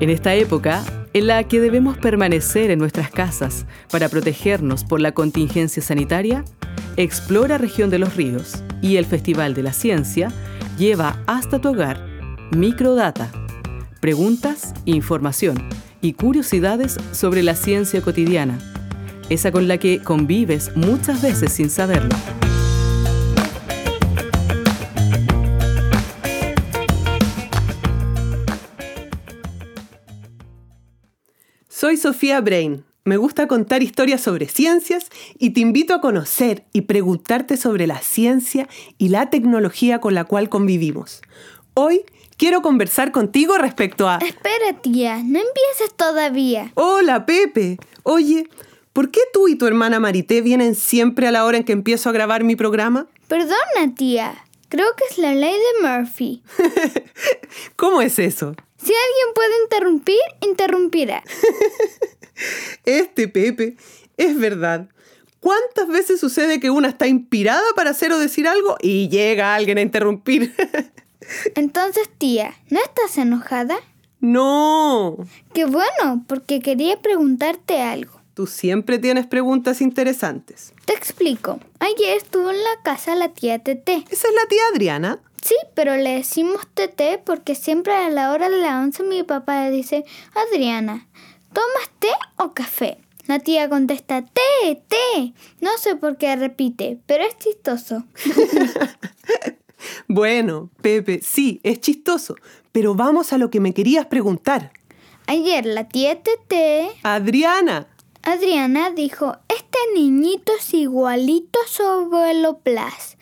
En esta época, en la que debemos permanecer en nuestras casas para protegernos por la contingencia sanitaria, Explora Región de los Ríos y el Festival de la Ciencia lleva hasta tu hogar microdata, preguntas, información y curiosidades sobre la ciencia cotidiana, esa con la que convives muchas veces sin saberlo. Soy Sofía Brain. Me gusta contar historias sobre ciencias y te invito a conocer y preguntarte sobre la ciencia y la tecnología con la cual convivimos. Hoy quiero conversar contigo respecto a... Espera, tía, no empieces todavía. Hola, Pepe. Oye, ¿por qué tú y tu hermana Marité vienen siempre a la hora en que empiezo a grabar mi programa? Perdona, tía. Creo que es la ley de Murphy. ¿Cómo es eso? Si alguien puede interrumpir, interrumpirá. Este Pepe, es verdad. ¿Cuántas veces sucede que una está inspirada para hacer o decir algo y llega alguien a interrumpir? Entonces, tía, ¿no estás enojada? no. Qué bueno, porque quería preguntarte algo. Tú siempre tienes preguntas interesantes. Te explico. Ayer estuvo en la casa la tía Tete. ¿Esa es la tía Adriana? Sí, pero le decimos Tete porque siempre a la hora de la once mi papá le dice, Adriana, ¿tomas té o café? La tía contesta, té, té. No sé por qué repite, pero es chistoso. Bueno, Pepe, sí, es chistoso. Pero vamos a lo que me querías preguntar. Ayer la tía Tete, Adriana, Adriana, dijo, este niñito es igualito a su abuelo Blas.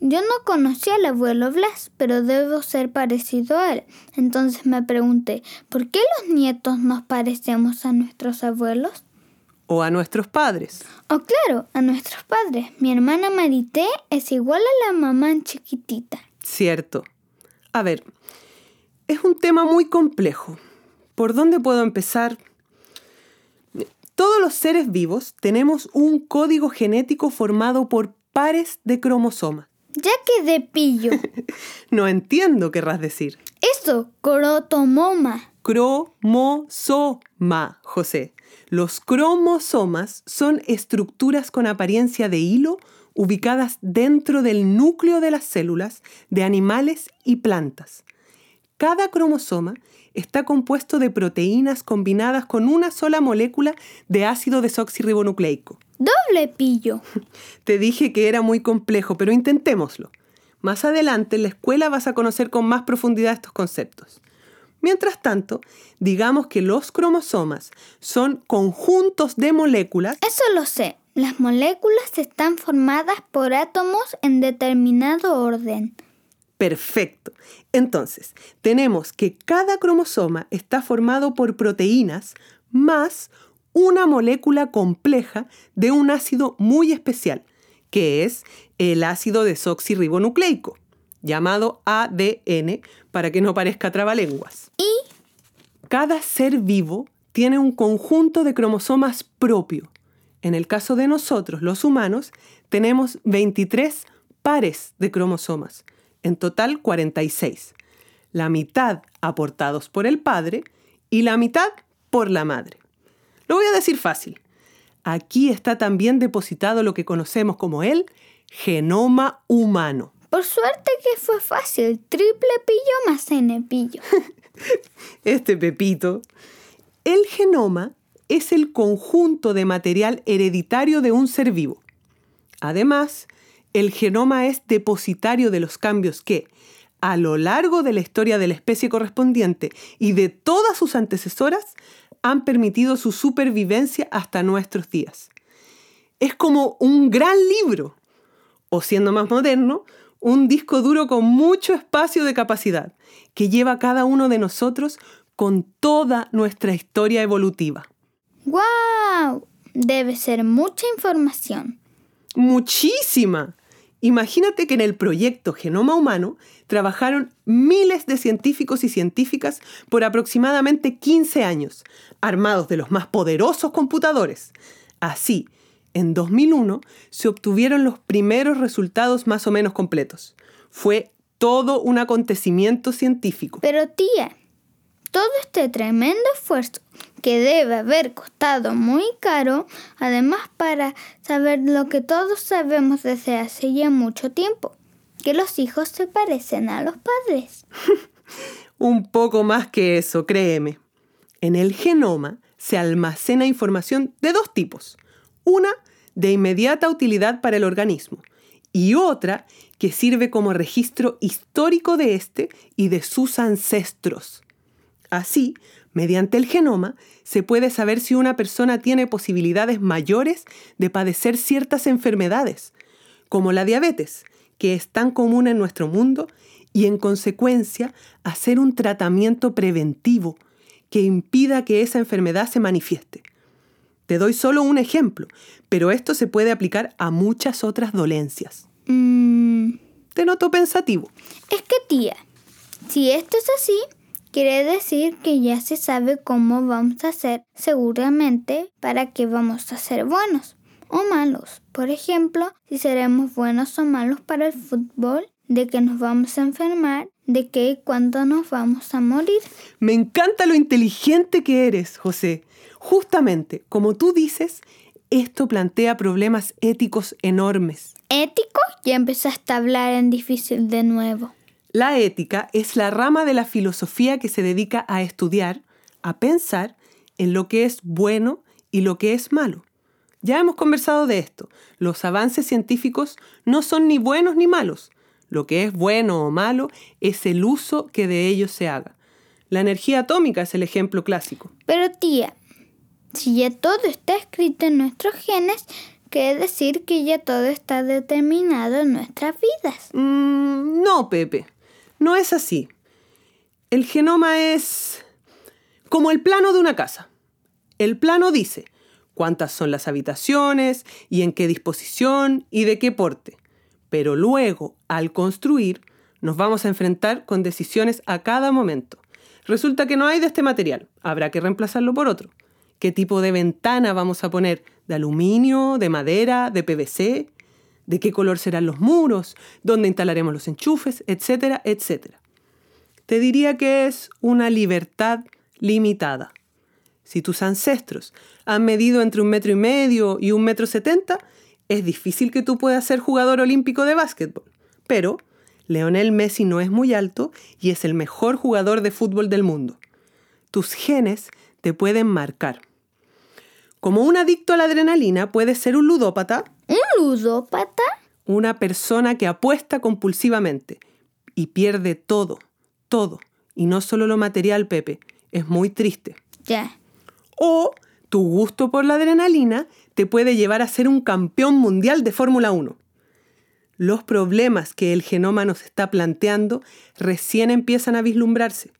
Yo no conocía al abuelo Blas, pero debo ser parecido a él. Entonces me pregunté, ¿por qué los nietos nos parecemos a nuestros abuelos? o a nuestros padres. Oh, claro, a nuestros padres. Mi hermana Marité es igual a la mamá en chiquitita. Cierto. A ver, es un tema muy complejo. ¿Por dónde puedo empezar? Todos los seres vivos tenemos un código genético formado por pares de cromosomas. Ya que de pillo. No entiendo, querrás decir. Eso, crotomoma. Cromosoma, José. Los cromosomas son estructuras con apariencia de hilo ubicadas dentro del núcleo de las células de animales y plantas. Cada cromosoma está compuesto de proteínas combinadas con una sola molécula de ácido desoxirribonucleico. Doble pillo. Te dije que era muy complejo, pero intentémoslo. Más adelante en la escuela vas a conocer con más profundidad estos conceptos. Mientras tanto, digamos que los cromosomas son conjuntos de moléculas Eso lo sé. Las moléculas están formadas por átomos en determinado orden. Perfecto. Entonces, tenemos que cada cromosoma está formado por proteínas más una molécula compleja de un ácido muy especial, que es el ácido desoxirribonucleico, llamado ADN, para que no parezca trabalenguas. Y Cada ser vivo tiene un conjunto de cromosomas propio. En el caso de nosotros, los humanos, tenemos 23 pares de cromosomas, en total 46. La mitad aportados por el padre y la mitad por la madre. Lo voy a decir fácil. Aquí está también depositado lo que conocemos como el genoma humano. por suerte que fue fácil. Triple pillo más N pillo. este Pepito. El genoma es el conjunto de material hereditario de un ser vivo. Además, el genoma es depositario de los cambios que, a lo largo de la historia de la especie correspondiente y de todas sus antecesoras, han permitido su supervivencia hasta nuestros días. Es como un gran libro, o siendo más moderno, un disco duro con mucho espacio de capacidad, que lleva a cada uno de nosotros con toda nuestra historia evolutiva. ¡Wow! Debe ser mucha información. Muchísima. Imagínate que en el proyecto Genoma Humano trabajaron miles de científicos y científicas por aproximadamente 15 años, armados de los más poderosos computadores. Así, en 2001 se obtuvieron los primeros resultados más o menos completos. Fue todo un acontecimiento científico. Pero tía, Todo este tremendo esfuerzo que debe haber costado muy caro, además para saber lo que todos sabemos desde hace ya mucho tiempo, que los hijos se parecen a los padres. Un poco más que eso, créeme. En el genoma se almacena información de dos tipos. Una de inmediata utilidad para el organismo y otra que sirve como registro histórico de éste y de sus ancestros. Así, mediante el genoma, se puede saber si una persona tiene posibilidades mayores de padecer ciertas enfermedades, como la diabetes, que es tan común en nuestro mundo, y en consecuencia hacer un tratamiento preventivo que impida que esa enfermedad se manifieste. Te doy solo un ejemplo, pero esto se puede aplicar a muchas otras dolencias. Mm, Te noto pensativo. es que tía, si esto es así, quiere decir que ya se sabe cómo vamos a hacer seguramente para que vamos a ser buenos o malos. Por ejemplo, si seremos buenos o malos para el fútbol, de que nos vamos a enfermar, de que y cuándo nos vamos a morir. Me encanta lo inteligente que eres, José. Justamente, como tú dices, esto plantea problemas éticos enormes. ¿Ético? Ya empezaste a hablar en difícil de nuevo. La ética es la rama de la filosofía que se dedica a estudiar, a pensar en lo que es bueno y lo que es malo. Ya hemos conversado de esto. Los avances científicos no son ni buenos ni malos. Lo que es bueno o malo es el uso que de ellos se haga. La energía atómica es el ejemplo clásico. Pero tía, si ya todo está escrito en nuestros genes, quiere decir que ya todo está determinado en nuestras vidas. Mm, no, Pepe. No es así. El genoma es como el plano de una casa. El plano dice cuántas son las habitaciones y en qué disposición y de qué porte. Pero luego, al construir, nos vamos a enfrentar con decisiones a cada momento. Resulta que no hay de este material, habrá que reemplazarlo por otro. ¿Qué tipo de ventana vamos a poner? ¿De aluminio, de madera, de PVC? ¿De qué color serán los muros? ¿Dónde instalaremos los enchufes? Etcétera, etcétera. Te diría que es una libertad limitada. Si tus ancestros han medido entre un metro y medio y un metro setenta, es difícil que tú puedas ser jugador olímpico de básquetbol. Pero Leonel Messi no es muy alto y es el mejor jugador de fútbol del mundo. Tus genes te pueden marcar. Como un adicto a la adrenalina, puedes ser un ludópata, ¿Un ludópata? una persona que apuesta compulsivamente y pierde todo, todo, y no solo lo material, Pepe. Es muy triste. Ya. O tu gusto por la adrenalina te puede llevar a ser un campeón mundial de Fórmula 1. Los problemas que el genoma nos está planteando recién empiezan a vislumbrarse.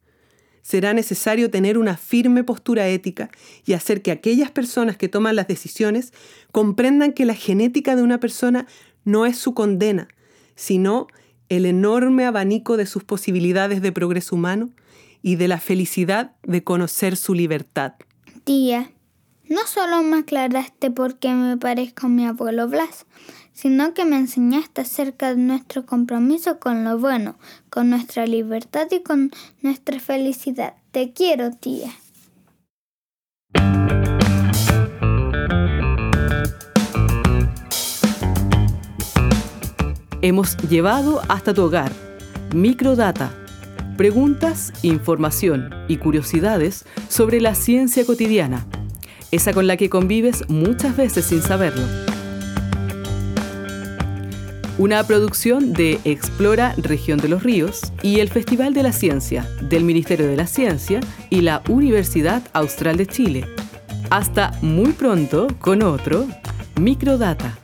Será necesario tener una firme postura ética y hacer que aquellas personas que toman las decisiones comprendan que la genética de una persona no es su condena, sino el enorme abanico de sus posibilidades de progreso humano y de la felicidad de conocer su libertad. Tía, no solo me aclaraste por qué me parezco a mi abuelo Blas, sino que me enseñaste acerca de nuestro compromiso con lo bueno, con nuestra libertad y con nuestra felicidad. Te quiero, tía. Hemos llevado hasta tu hogar Microdata, preguntas, información y curiosidades sobre la ciencia cotidiana, esa con la que convives muchas veces sin saberlo. Una producción de Explora Región de los Ríos y el Festival de la Ciencia del Ministerio de la Ciencia y la Universidad Austral de Chile. Hasta muy pronto con otro Microdata.